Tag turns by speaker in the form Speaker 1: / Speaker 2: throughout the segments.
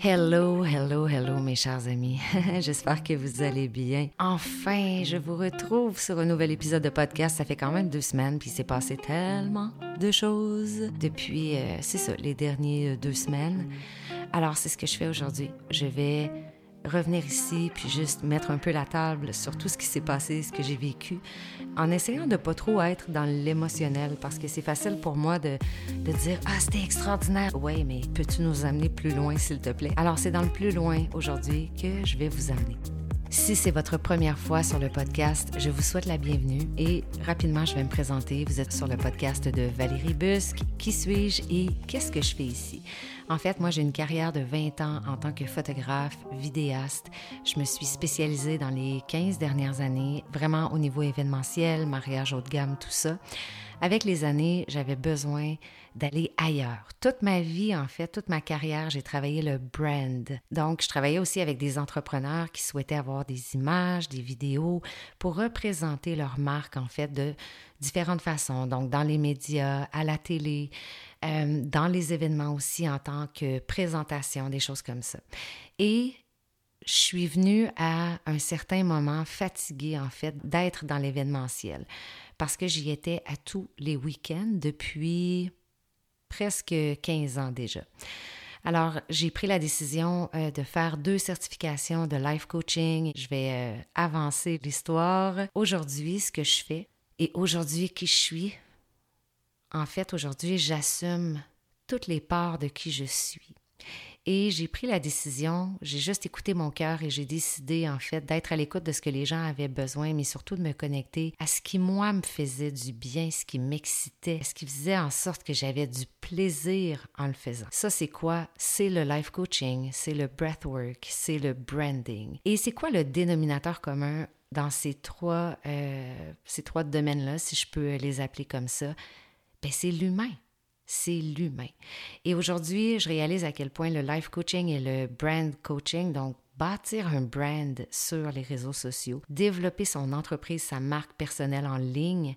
Speaker 1: Hello, hello, hello mes chers amis. J'espère que vous allez bien. Enfin, je vous retrouve sur un nouvel épisode de podcast. Ça fait quand même deux semaines, puis il s'est passé tellement de choses depuis, euh, c'est ça, les dernières deux semaines. Alors, c'est ce que je fais aujourd'hui. Je vais revenir ici puis juste mettre un peu la table sur tout ce qui s'est passé, ce que j'ai vécu, en essayant de pas trop être dans l'émotionnel parce que c'est facile pour moi de, de dire Ah, c'était extraordinaire. Oui, mais peux-tu nous amener plus loin, s'il te plaît? Alors, c'est dans le plus loin aujourd'hui que je vais vous amener. Si c'est votre première fois sur le podcast, je vous souhaite la bienvenue et rapidement, je vais me présenter. Vous êtes sur le podcast de Valérie Busque. Qui suis-je et qu'est-ce que je fais ici? En fait, moi, j'ai une carrière de 20 ans en tant que photographe, vidéaste. Je me suis spécialisée dans les 15 dernières années, vraiment au niveau événementiel, mariage haut de gamme, tout ça. Avec les années, j'avais besoin d'aller ailleurs. Toute ma vie, en fait, toute ma carrière, j'ai travaillé le brand. Donc, je travaillais aussi avec des entrepreneurs qui souhaitaient avoir des images, des vidéos pour représenter leur marque, en fait, de différentes façons. Donc, dans les médias, à la télé, euh, dans les événements aussi en tant que présentation, des choses comme ça. Et je suis venue à un certain moment fatiguée, en fait, d'être dans l'événementiel parce que j'y étais à tous les week-ends depuis presque 15 ans déjà. Alors, j'ai pris la décision euh, de faire deux certifications de life coaching. Je vais euh, avancer l'histoire. Aujourd'hui, ce que je fais et aujourd'hui qui je suis, en fait, aujourd'hui, j'assume toutes les parts de qui je suis. Et j'ai pris la décision, j'ai juste écouté mon cœur et j'ai décidé en fait d'être à l'écoute de ce que les gens avaient besoin, mais surtout de me connecter à ce qui moi me faisait du bien, ce qui m'excitait, ce qui faisait en sorte que j'avais du plaisir en le faisant. Ça c'est quoi? C'est le life coaching, c'est le breathwork, c'est le branding. Et c'est quoi le dénominateur commun dans ces trois, euh, ces trois domaines-là, si je peux les appeler comme ça? Ben, c'est l'humain c'est l'humain. Et aujourd'hui, je réalise à quel point le life coaching et le brand coaching, donc bâtir un brand sur les réseaux sociaux, développer son entreprise, sa marque personnelle en ligne,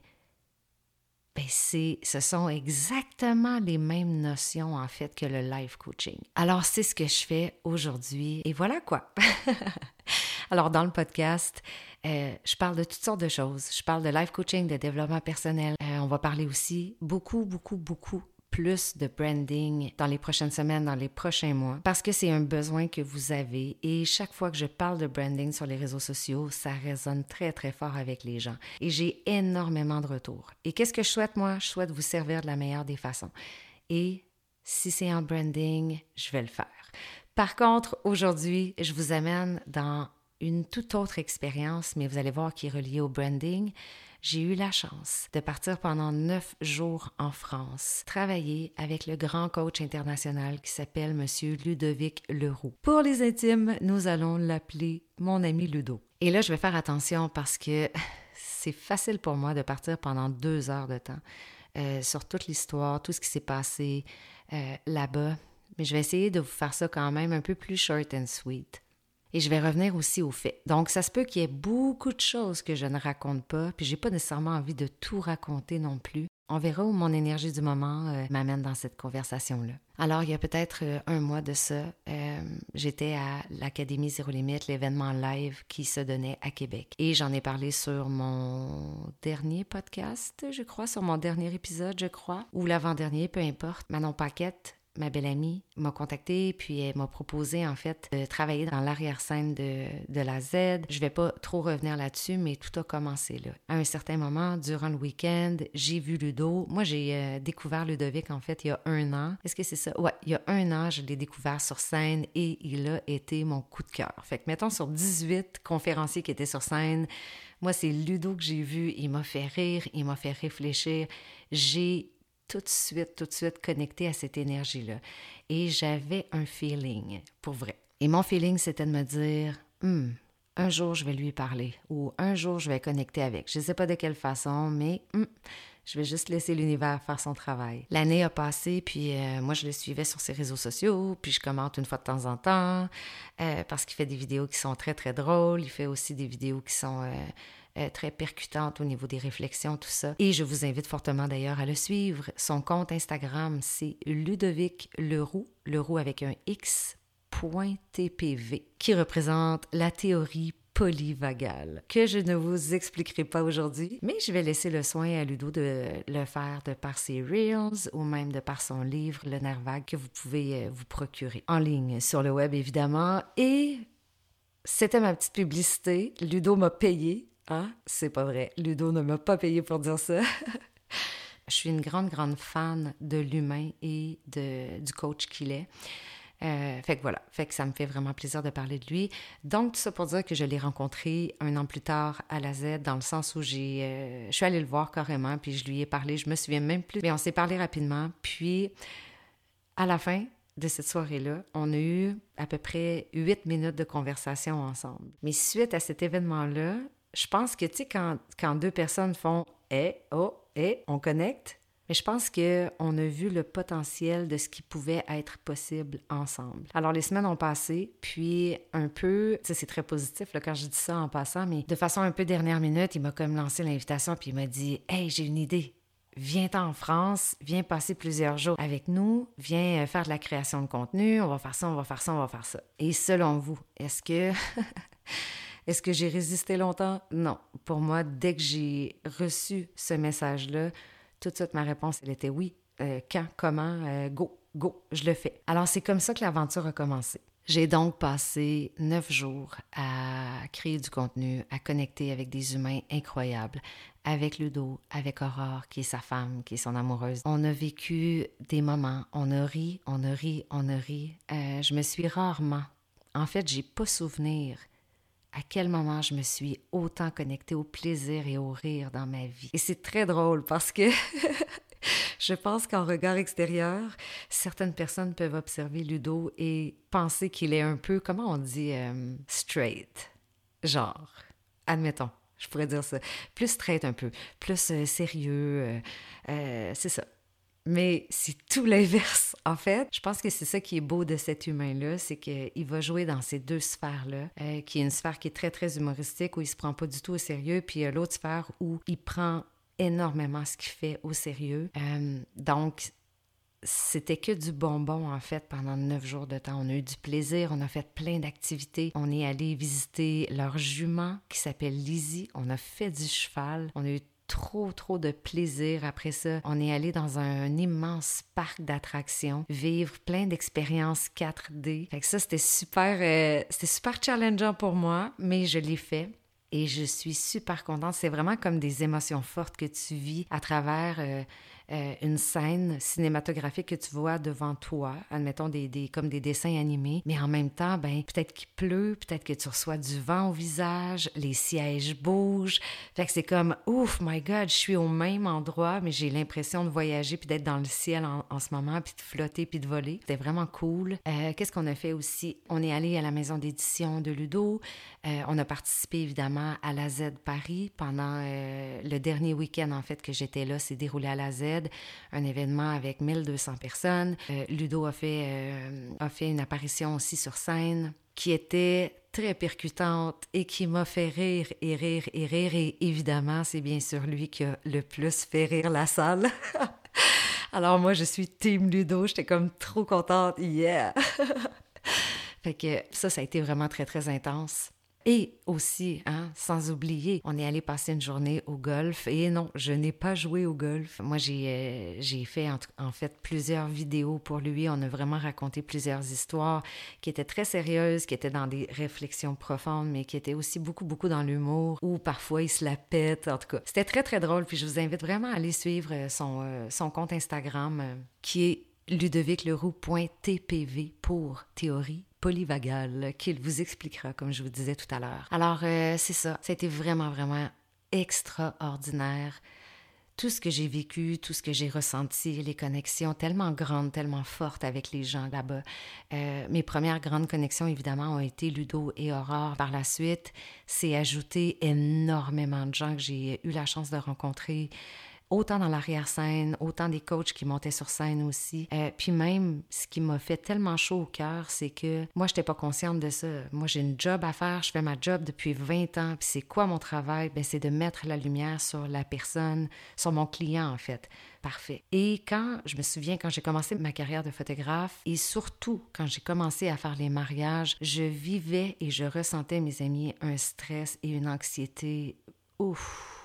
Speaker 1: ben ce sont exactement les mêmes notions en fait que le life coaching. Alors c'est ce que je fais aujourd'hui et voilà quoi. Alors dans le podcast, euh, je parle de toutes sortes de choses. Je parle de life coaching, de développement personnel. Euh, on va parler aussi beaucoup, beaucoup, beaucoup plus de branding dans les prochaines semaines, dans les prochains mois, parce que c'est un besoin que vous avez et chaque fois que je parle de branding sur les réseaux sociaux, ça résonne très très fort avec les gens et j'ai énormément de retours. Et qu'est-ce que je souhaite moi? Je souhaite vous servir de la meilleure des façons. Et si c'est en branding, je vais le faire. Par contre, aujourd'hui, je vous amène dans une toute autre expérience, mais vous allez voir qui est reliée au branding j'ai eu la chance de partir pendant neuf jours en France, travailler avec le grand coach international qui s'appelle Monsieur Ludovic Leroux. Pour les intimes, nous allons l'appeler mon ami Ludo. Et là, je vais faire attention parce que c'est facile pour moi de partir pendant deux heures de temps euh, sur toute l'histoire, tout ce qui s'est passé euh, là-bas. Mais je vais essayer de vous faire ça quand même un peu plus short and sweet. Et je vais revenir aussi aux faits. Donc, ça se peut qu'il y ait beaucoup de choses que je ne raconte pas, puis j'ai pas nécessairement envie de tout raconter non plus. On verra où mon énergie du moment euh, m'amène dans cette conversation-là. Alors, il y a peut-être euh, un mois de ça, euh, j'étais à l'Académie Zéro Limite, l'événement live qui se donnait à Québec. Et j'en ai parlé sur mon dernier podcast, je crois, sur mon dernier épisode, je crois, ou l'avant-dernier, peu importe. Manon Paquette ma belle amie m'a contactée puis elle m'a proposé en fait de travailler dans l'arrière-scène de, de, la Z. Je vais pas trop revenir là-dessus, mais tout a commencé là. À un certain moment, durant le week-end, j'ai vu Ludo. Moi, j'ai euh, découvert Ludovic en fait il y a un an. Est-ce que c'est ça? Ouais, il y a un an, je l'ai découvert sur scène et il a été mon coup de cœur. Fait que mettons sur 18 conférenciers qui étaient sur scène, moi, c'est Ludo que j'ai vu. Il m'a fait rire, il m'a fait réfléchir. J'ai tout de suite, tout de suite connecté à cette énergie-là. Et j'avais un feeling, pour vrai. Et mon feeling, c'était de me dire, hmm, un jour, je vais lui parler ou un jour, je vais connecter avec. Je ne sais pas de quelle façon, mais hmm, je vais juste laisser l'univers faire son travail. L'année a passé, puis euh, moi, je le suivais sur ses réseaux sociaux, puis je commente une fois de temps en temps euh, parce qu'il fait des vidéos qui sont très, très drôles. Il fait aussi des vidéos qui sont... Euh, euh, très percutante au niveau des réflexions, tout ça. Et je vous invite fortement d'ailleurs à le suivre. Son compte Instagram, c'est Ludovic Leroux, Leroux avec un X, .tpv, qui représente la théorie polyvagale, que je ne vous expliquerai pas aujourd'hui, mais je vais laisser le soin à Ludo de le faire de par ses Reels ou même de par son livre Le nerf vague que vous pouvez euh, vous procurer en ligne sur le web évidemment. Et c'était ma petite publicité. Ludo m'a payé. Hein? C'est pas vrai. Ludo ne m'a pas payé pour dire ça. je suis une grande, grande fan de l'humain et de, du coach qu'il est. Euh, fait que voilà, fait que ça me fait vraiment plaisir de parler de lui. Donc, tout ça pour dire que je l'ai rencontré un an plus tard à la Z, dans le sens où j'ai, euh, je suis allée le voir carrément, puis je lui ai parlé, je me souviens même plus, mais on s'est parlé rapidement. Puis, à la fin de cette soirée-là, on a eu à peu près huit minutes de conversation ensemble. Mais suite à cet événement-là, je pense que, tu sais, quand, deux personnes font « eh, oh, eh, on connecte », mais je pense qu'on a vu le potentiel de ce qui pouvait être possible ensemble. Alors, les semaines ont passé, puis un peu, tu sais, c'est très positif là, quand je dis ça en passant, mais de façon un peu dernière minute, il m'a comme lancé l'invitation, puis il m'a dit Hey, j'ai une idée. Viens en France, viens passer plusieurs jours avec nous, viens euh, faire de la création de contenu, on va faire ça, on va faire ça, on va faire ça. Et selon vous, est-ce que Est-ce que j'ai résisté longtemps? Non. Pour moi, dès que j'ai reçu ce message-là, tout de suite, ma réponse, elle était oui. Euh, quand, comment, euh, go, go, je le fais. Alors, c'est comme ça que l'aventure a commencé. J'ai donc passé neuf jours à créer du contenu, à connecter avec des humains incroyables, avec Ludo, avec Aurore, qui est sa femme, qui est son amoureuse. On a vécu des moments, on a ri, on a ri, on a ri. Euh, je me suis rarement, en fait, j'ai pas souvenir à quel moment je me suis autant connectée au plaisir et au rire dans ma vie. Et c'est très drôle parce que je pense qu'en regard extérieur, certaines personnes peuvent observer Ludo et penser qu'il est un peu, comment on dit, euh, straight. Genre, admettons. Je pourrais dire ça. Plus straight un peu, plus euh, sérieux. Euh, c'est ça. Mais c'est tout l'inverse, en fait. Je pense que c'est ça qui est beau de cet humain-là, c'est qu'il va jouer dans ces deux sphères-là, euh, qui est une sphère qui est très, très humoristique, où il se prend pas du tout au sérieux, puis l'autre sphère où il prend énormément ce qu'il fait au sérieux. Euh, donc, c'était que du bonbon, en fait, pendant neuf jours de temps. On a eu du plaisir, on a fait plein d'activités. On est allé visiter leur jument qui s'appelle Lizzie. On a fait du cheval. On a eu trop, trop de plaisir après ça. On est allé dans un immense parc d'attractions, vivre plein d'expériences 4D. Fait que ça, c'était super, euh, c'était super challengeant pour moi, mais je l'ai fait et je suis super contente. C'est vraiment comme des émotions fortes que tu vis à travers euh, euh, une scène cinématographique que tu vois devant toi, admettons des, comme des dessins animés, mais en même temps, ben peut-être qu'il pleut, peut-être que tu reçois du vent au visage, les sièges bougent, fait que c'est comme ouf, my God, je suis au même endroit, mais j'ai l'impression de voyager puis d'être dans le ciel en, ce moment, puis de flotter puis de voler. C'était vraiment cool. Euh, qu'est-ce qu'on a fait aussi? On est allé à la maison d'édition de Ludo. Euh, on a participé évidemment à la Z Paris pendant le dernier week-end en fait que j'étais là, c'est déroulé à la Z un événement avec 1200 personnes. Euh, Ludo a fait, euh, a fait une apparition aussi sur scène qui était très percutante et qui m'a fait rire et rire et rire. Et évidemment, c'est bien sûr lui qui a le plus fait rire la salle. Alors moi, je suis Team Ludo, j'étais comme trop contente, yeah! fait que ça, ça a été vraiment très, très intense. Et aussi, hein, sans oublier, on est allé passer une journée au golf. Et non, je n'ai pas joué au golf. Moi, j'ai euh, fait en, fait plusieurs vidéos pour lui. On a vraiment raconté plusieurs histoires qui étaient très sérieuses, qui étaient dans des réflexions profondes, mais qui étaient aussi beaucoup, beaucoup dans l'humour, ou parfois il se la pète. En tout cas, c'était très, très drôle. Puis je vous invite vraiment à aller suivre euh, euh, son compte Instagram qui est ludovicleroux.tpv pour théorie polyvagale qu'il vous expliquera, comme je vous disais tout à l'heure. Alors, euh, c'est ça. Ça a été vraiment, vraiment extraordinaire. Tout ce que j'ai vécu, tout ce que j'ai ressenti, les connexions tellement grandes, tellement fortes avec les gens là-bas. Euh, mes premières grandes connexions, évidemment, ont été Ludo et Aurore. Par la suite, c'est ajouté énormément de gens que j'ai eu la chance de rencontrer autant dans l'arrière-scène, autant des coachs qui montaient sur scène aussi. Euh, puis même, ce qui m'a fait tellement chaud au cœur, c'est que moi, je n'étais pas consciente de ça. Moi, j'ai une job à faire, je fais ma job depuis 20 ans. Puis c'est quoi mon travail? Ben, c'est de mettre la lumière sur la personne, sur mon client, en fait. parfait. Et quand, je me souviens, quand j'ai commencé ma carrière de photographe, et surtout quand j'ai commencé à faire les mariages, je vivais et je ressentais, mes amis, un stress et une anxiété. Ouf!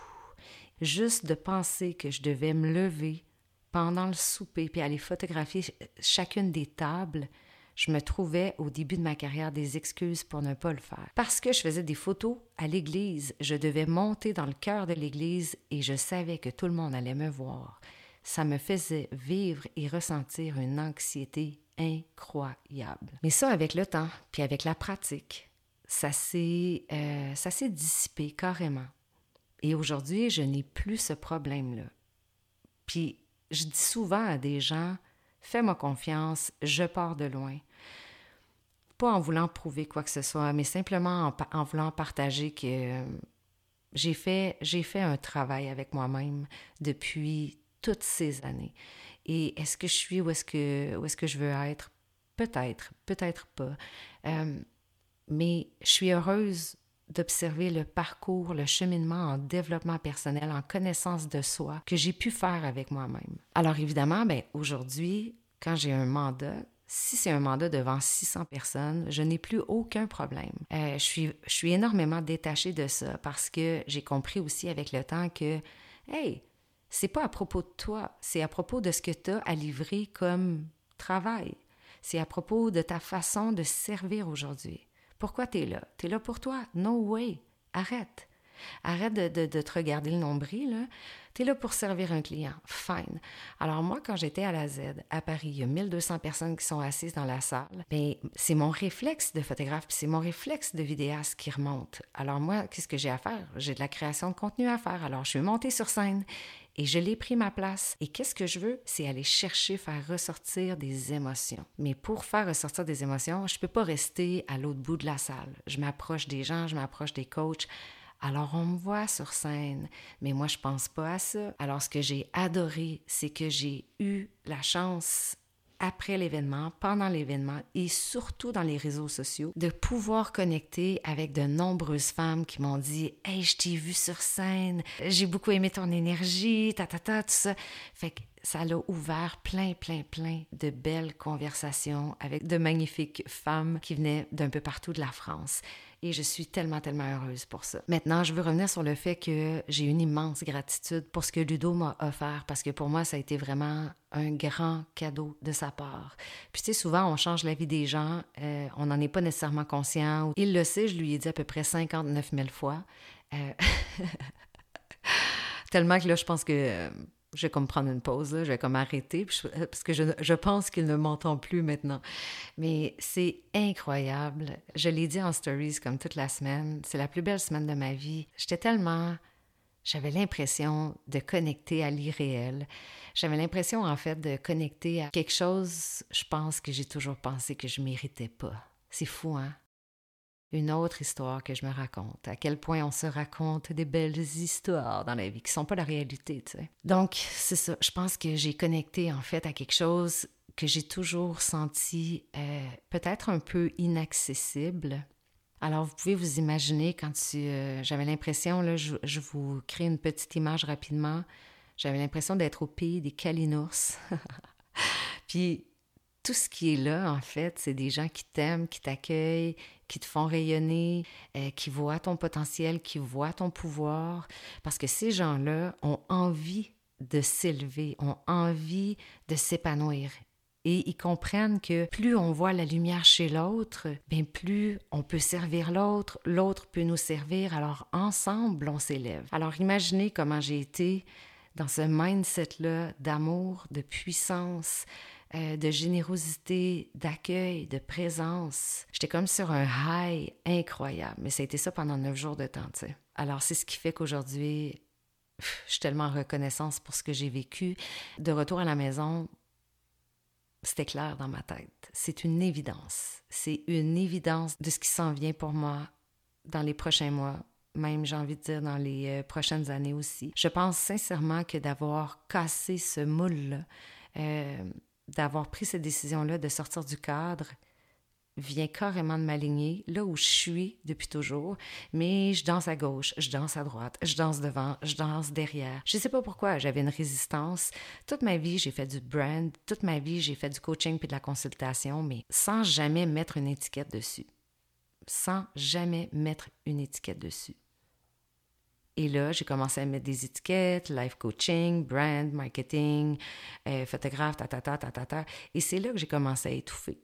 Speaker 1: Juste de penser que je devais me lever pendant le souper puis aller photographier chacune des tables, je me trouvais au début de ma carrière des excuses pour ne pas le faire. Parce que je faisais des photos à l'église, je devais monter dans le cœur de l'église et je savais que tout le monde allait me voir. Ça me faisait vivre et ressentir une anxiété incroyable. Mais ça, avec le temps, puis avec la pratique, ça s'est, euh, dissipé carrément. Et aujourd'hui, je n'ai plus ce problème-là. Puis, je dis souvent à des gens, fais-moi confiance, je pars de loin. Pas en voulant prouver quoi que ce soit, mais simplement en, voulant partager que euh, j'ai fait, fait un travail avec moi-même depuis toutes ces années. Et est-ce que je suis où est-ce que, où est-ce que je veux être? Peut-être, peut-être pas. Euh, mais je suis heureuse d'observer le parcours, le cheminement en développement personnel, en connaissance de soi que j'ai pu faire avec moi-même. Alors évidemment, ben, aujourd'hui, quand j'ai un mandat, si c'est un mandat devant 600 personnes, je n'ai plus aucun problème. Euh, je, suis, je suis énormément détachée de ça parce que j'ai compris aussi avec le temps que, hey, c'est pas à propos de toi, c'est à propos de ce que tu as à livrer comme travail. C'est à propos de ta façon de servir aujourd'hui. Pourquoi tu es là? Tu es là pour toi? No way. Arrête. Arrête de, te regarder le nombril. Tu es là pour servir un client. Fine. Alors moi, quand j'étais à la Z, à Paris, il y a 1200 personnes qui sont assises dans la salle. Mais ben, c'est mon réflexe de photographe, c'est mon réflexe de vidéaste qui remonte. Alors moi, qu'est-ce que j'ai à faire? J'ai de la création de contenu à faire. Alors je suis montée sur scène et je l'ai pris ma place. Et qu'est-ce que je veux? C'est aller chercher, faire ressortir des émotions. Mais pour faire ressortir des émotions, je ne peux pas rester à l'autre bout de la salle. Je m'approche des gens, je m'approche des coachs. Alors on me voit sur scène, mais moi je pense pas à ça. Alors ce que j'ai adoré, c'est que j'ai eu la chance après l'événement, pendant l'événement et surtout dans les réseaux sociaux, de pouvoir connecter avec de nombreuses femmes qui m'ont dit Hey, je t'ai vu sur scène, j'ai beaucoup aimé ton énergie, ta ta ta, tout ça. Fait ça l'a ouvert plein, plein, plein de belles conversations avec de magnifiques femmes qui venaient d'un peu partout de la France. Et je suis tellement, tellement heureuse pour ça. Maintenant, je veux revenir sur le fait que j'ai une immense gratitude pour ce que Ludo m'a offert, parce que pour moi, ça a été vraiment un grand cadeau de sa part. Puis tu sais, souvent, on change la vie des gens, euh, on n'en est pas nécessairement conscient. Il le sait, je lui ai dit à peu près 59 000 fois. Euh, tellement que là, je pense que je vais comme prendre une pause, je vais comme arrêter, euh, parce que je, je pense qu'il ne m'entend plus maintenant. Mais c'est incroyable. Je l'ai dit en stories comme toute la semaine. C'est la plus belle semaine de ma vie. J'étais tellement... J'avais l'impression de connecter à l'irréel. J'avais l'impression, en fait, de connecter à quelque chose, je pense, que j'ai toujours pensé que je méritais pas. C'est fou, hein? Une autre histoire que je me raconte, à quel point on se raconte des belles histoires dans la vie qui sont pas la réalité, tu sais. Donc, c'est ça, je pense que j'ai connecté en fait à quelque chose que j'ai toujours senti euh, peut-être un peu inaccessible. Alors, vous pouvez vous imaginer quand. Euh, j'avais l'impression, là, je, je, vous crée une petite image rapidement, j'avais l'impression d'être au pays des Kalinours. Puis, tout ce qui est là, en fait, c'est des gens qui t'aiment, qui t'accueillent, qui te font rayonner, euh, qui voient ton potentiel, qui voient ton pouvoir, parce que ces gens-là ont envie de s'élever, ont envie de s'épanouir. Et ils comprennent que plus on voit la lumière chez l'autre, bien plus on peut servir l'autre, l'autre peut nous servir, alors ensemble on s'élève. Alors imaginez comment j'ai été dans ce mindset-là d'amour, de puissance, euh, de générosité, d'accueil, de présence. J'étais comme sur un high incroyable, mais ça a été ça pendant neuf jours de temps, tu sais. Alors, c'est ce qui fait qu'aujourd'hui, je suis tellement reconnaissance pour ce que j'ai vécu. De retour à la maison, c'était clair dans ma tête. C'est une évidence. C'est une évidence de ce qui s'en vient pour moi dans les prochains mois, même j'ai envie de dire dans les euh, prochaines années aussi. Je pense sincèrement que d'avoir cassé ce moule-là, euh, d'avoir pris cette décision-là de sortir du cadre, vient carrément de m'aligner là où je suis depuis toujours, mais je danse à gauche, je danse à droite, je danse devant, je danse derrière. Je sais pas pourquoi, j'avais une résistance. Toute ma vie, j'ai fait du brand, toute ma vie, j'ai fait du coaching puis de la consultation, mais sans jamais mettre une étiquette dessus. Sans jamais mettre une étiquette dessus. Et là, j'ai commencé à mettre des étiquettes, life coaching, brand, marketing, euh, photographe, ta, ta, ta, ta, ta, ta. Et c'est là que j'ai commencé à étouffer.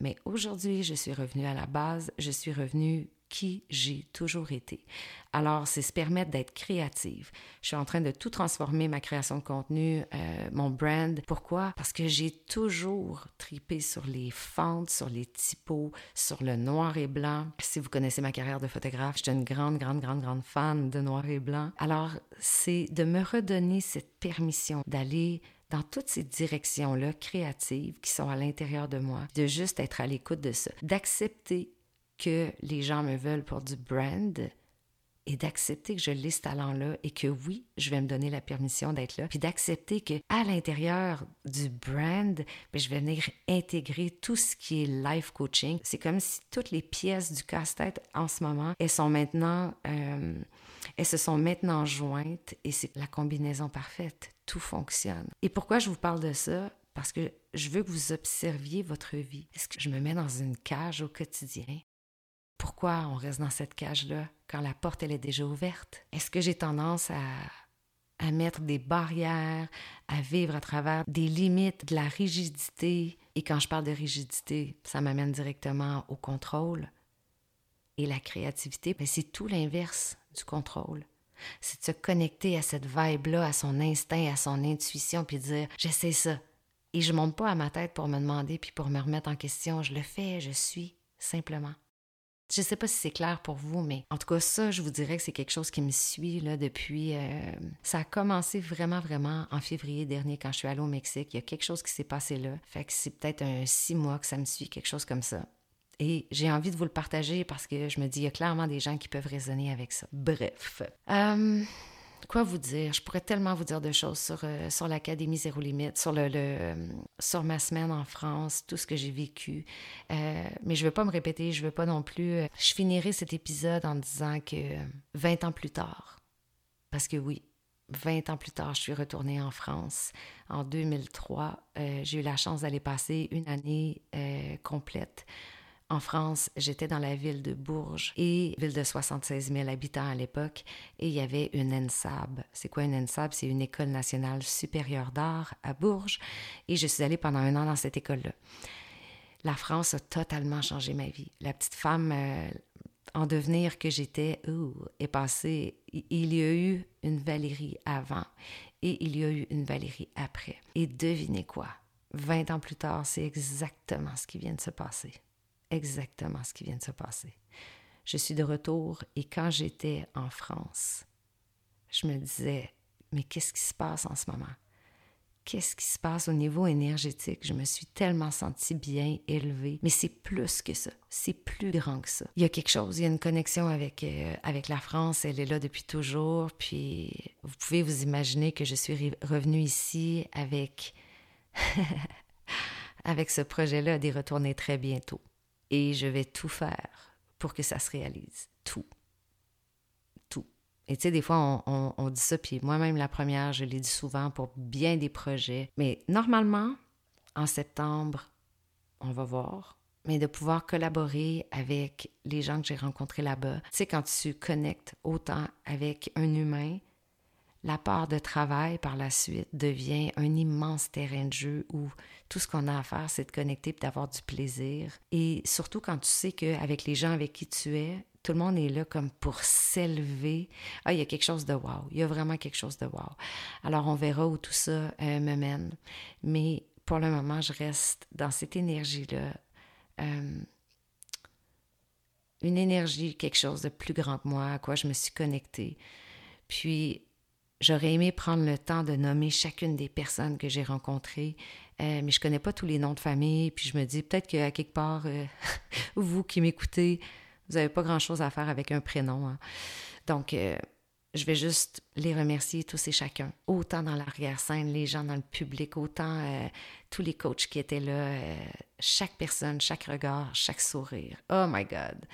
Speaker 1: Mais aujourd'hui, je suis revenue à la base, je suis revenue qui j'ai toujours été. Alors, c'est se permettre d'être créative. Je suis en train de tout transformer, ma création de contenu, euh, mon brand. Pourquoi? Parce que j'ai toujours tripé sur les fentes, sur les typos, sur le noir et blanc. Si vous connaissez ma carrière de photographe, je suis une grande, grande, grande, grande fan de noir et blanc. Alors, c'est de me redonner cette permission d'aller dans toutes ces directions-là créatives qui sont à l'intérieur de moi, de juste être à l'écoute de ça, d'accepter que les gens me veulent pour du brand et d'accepter que je l'ai ce talent-là et que oui, je vais me donner la permission d'être là, puis d'accepter que à l'intérieur du brand, ben, je vais venir intégrer tout ce qui est life coaching. C'est comme si toutes les pièces du casse-tête en ce moment, elles sont maintenant, euh, elles se sont maintenant jointes et c'est la combinaison parfaite tout fonctionne. Et pourquoi je vous parle de ça? Parce que je veux que vous observiez votre vie. Est-ce que je me mets dans une cage au quotidien? Pourquoi on reste dans cette cage-là quand la porte elle est déjà ouverte? Est-ce que j'ai tendance à, à mettre des barrières, à vivre à travers des limites, de la rigidité? Et quand je parle de rigidité, ça m'amène directement au contrôle. Et la créativité, c'est tout l'inverse du contrôle c'est de se connecter à cette vibe-là, à son instinct, à son intuition, puis dire j'essaie ça. Et je monte pas à ma tête pour me demander puis pour me remettre en question. Je le fais, je suis, simplement. Je sais pas si c'est clair pour vous, mais en tout cas, ça, je vous dirais que c'est quelque chose qui me suit là, depuis. Euh, ça a commencé vraiment, vraiment en février dernier quand je suis allée au Mexique. Il y a quelque chose qui s'est passé là. Fait que c'est peut-être un six mois que ça me suit, quelque chose comme ça. Et j'ai envie de vous le partager parce que je me dis, il y a clairement des gens qui peuvent raisonner avec ça. Bref. Euh, quoi vous dire? Je pourrais tellement vous dire de choses sur, euh, sur l'Académie Zéro Limite, sur, le, sur ma semaine en France, tout ce que j'ai vécu. Euh, mais je ne veux pas me répéter, je ne veux pas non plus... je finirai cet épisode en disant que 20 ans plus tard, parce que oui, 20 ans plus tard, je suis retournée en France. En 2003, j'ai eu la chance d'aller passer une année complète en France, j'étais dans la ville de Bourges, ville de 76 000 habitants à l'époque, et il y avait une ENSAB. C'est quoi une ENSAB? C'est une école nationale supérieure d'art à Bourges, et je suis allée pendant un an dans cette école-là. La France a totalement changé ma vie. La petite femme euh, en devenir que j'étais est passée. Il y a eu une Valérie avant et il y a eu une Valérie après. Et devinez quoi? 20 ans plus tard, c'est exactement ce qui vient de se passer exactement ce qui vient de se passer. Je suis de retour et quand j'étais en France, je me disais, mais qu'est-ce qui se passe en ce moment? Qu'est-ce qui se passe au niveau énergétique? Je me suis tellement sentie bien élevée. Mais c'est plus que ça. C'est plus grand que ça. Il y a quelque chose, il y a une connexion avec, euh, avec la France. Elle est là depuis toujours. Puis vous pouvez vous imaginer que je suis revenue ici avec, avec ce projet-là d'y retourner très bientôt et je vais tout faire pour que ça se réalise. Tout. Tout. Et tu sais, des fois, on, dit ça, puis moi-même, la première, je l'ai dit souvent pour bien des projets. Mais normalement, en septembre, on va voir. Mais de pouvoir collaborer avec les gens que j'ai rencontrés là-bas. Tu sais, quand tu connectes autant avec un humain, la part de travail par la suite devient un immense terrain de jeu où tout ce qu'on a à faire, c'est de connecter et d'avoir du plaisir. Et surtout quand tu sais qu'avec les gens avec qui tu es, tout le monde est là comme pour s'élever. Ah, il y a quelque chose de wow. Il y a vraiment quelque chose de wow. Alors, on verra où tout ça euh, me mène. Mais pour le moment, je reste dans cette énergie-là. Euh, une énergie, quelque chose de plus grand que moi, à quoi je me suis connectée. Puis, J'aurais aimé prendre le temps de nommer chacune des personnes que j'ai rencontrées, euh, mais je connais pas tous les noms de famille, puis je me dis peut-être qu'à quelque part, euh, vous qui m'écoutez, vous n'avez pas grand-chose à faire avec un prénom. Hein. Donc, euh, je vais juste les remercier tous et chacun, autant dans l'arrière-scène, les gens dans le public, autant tous les coachs qui étaient là, chaque personne, chaque regard, chaque sourire. Oh my God!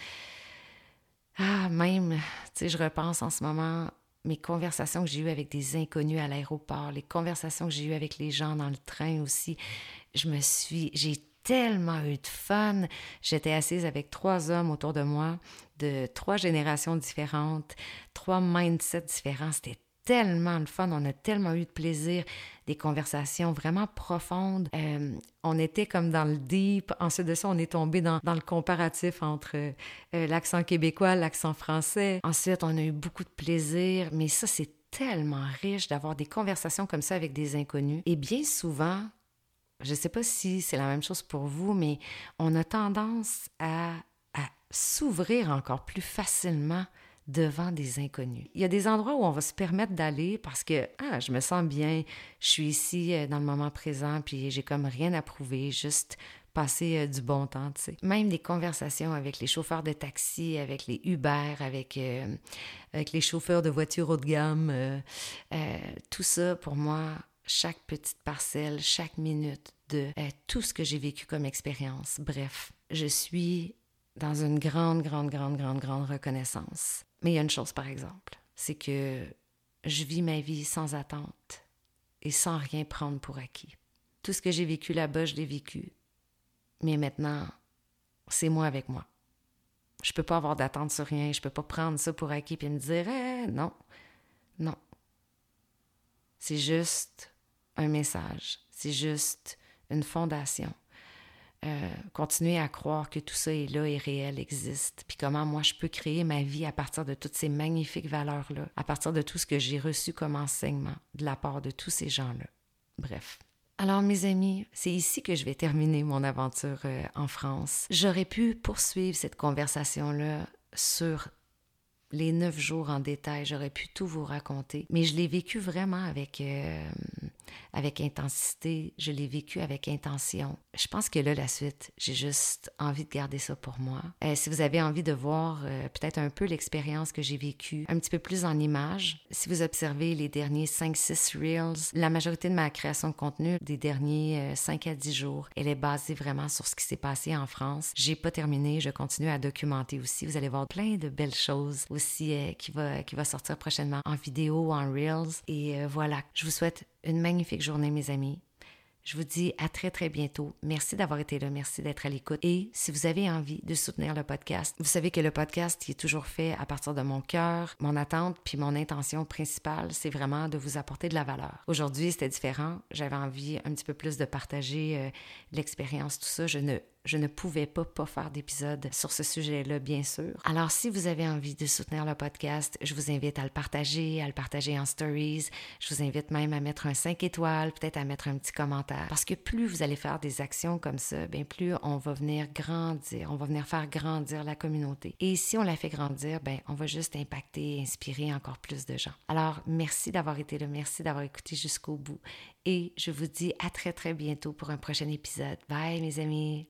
Speaker 1: Ah, même, tu sais, je repense en ce moment mes conversations que j'ai eues avec des inconnus à l'aéroport, les conversations que j'ai eues avec les gens dans le train aussi. Je me suis, j'ai tellement eu de fun. J'étais assise avec trois hommes autour de moi, de trois générations différentes, trois mindsets différents. C'était tellement de fun, on a tellement eu de plaisir, des conversations vraiment profondes. Euh, on était comme dans le deep. Ensuite de ça, on est tombé dans, le comparatif entre euh, l'accent québécois, l'accent français. Ensuite, on a eu beaucoup de plaisir, mais ça, c'est tellement riche d'avoir des conversations comme ça avec des inconnus. Et bien souvent, je ne sais pas si c'est la même chose pour vous, mais on a tendance à s'ouvrir encore plus facilement devant des inconnus. Il y a des endroits où on va se permettre d'aller parce que ah, je me sens bien, je suis ici euh, dans le moment présent, puis j'ai comme rien à prouver, juste passer euh, du bon temps, tu sais. Même des conversations avec les chauffeurs de taxi, avec les Uber, avec, euh, avec les chauffeurs de voitures haut de gamme, tout ça, pour moi, chaque petite parcelle, chaque minute de tout ce que j'ai vécu comme expérience. Bref, je suis dans une grande, grande, grande, grande, grande reconnaissance. Mais il y a une chose, par exemple, c'est que je vis ma vie sans attente et sans rien prendre pour acquis. Tout ce que j'ai vécu là-bas, je l'ai vécu. Mais maintenant, c'est moi avec moi. Je peux pas avoir d'attente sur rien, je peux pas prendre ça pour acquis et me dire eh, non, non. C'est juste un message, c'est juste une fondation. Euh, continuer à croire que tout ça est là et réel, existe, puis comment moi je peux créer ma vie à partir de toutes ces magnifiques valeurs-là, à partir de tout ce que j'ai reçu comme enseignement de la part de tous ces gens-là. Bref. Alors mes amis, c'est ici que je vais terminer mon aventure euh, en France. J'aurais pu poursuivre cette conversation-là sur les neuf jours en détail, j'aurais pu tout vous raconter, mais je l'ai vécu vraiment avec... Euh, avec intensité, je l'ai vécu avec intention. Je pense que là, la suite, j'ai juste envie de garder ça pour moi. Euh, si vous avez envie de voir euh, peut-être un peu l'expérience que j'ai vécue, un petit peu plus en images, si vous observez les derniers 5-6 Reels, la majorité de ma création de contenu des derniers 5 euh, à 10 jours, elle est basée vraiment sur ce qui s'est passé en France. J'ai pas terminé, je continue à documenter aussi. Vous allez voir plein de belles choses aussi qui, va, qui va sortir prochainement en vidéo, en Reels. Et voilà, je vous souhaite une magnifique journée, mes amis. Je vous dis à très très bientôt. Merci d'avoir été là, merci d'être à l'écoute. Et si vous avez envie de soutenir le podcast, vous savez que le podcast est toujours fait à partir de mon cœur, mon attente, puis mon intention principale, c'est vraiment de vous apporter de la valeur. Aujourd'hui, c'était différent. J'avais envie un petit peu plus de partager euh, l'expérience, tout ça. Je ne je ne pouvais pas pas faire d'épisode sur ce sujet-là, bien sûr. Alors, si vous avez envie de soutenir le podcast, je vous invite à le partager, à le partager en stories. Je vous invite même à mettre un 5 étoiles, peut-être à mettre un petit commentaire. Parce que plus vous allez faire des actions comme ça, bien plus on va venir grandir, on va venir faire grandir la communauté. Et si on la fait grandir, bien, on va juste impacter, inspirer encore plus de gens. Alors, merci d'avoir été là, merci d'avoir écouté jusqu'au bout. Et je vous dis à très très bientôt pour un prochain épisode. Bye mes amis.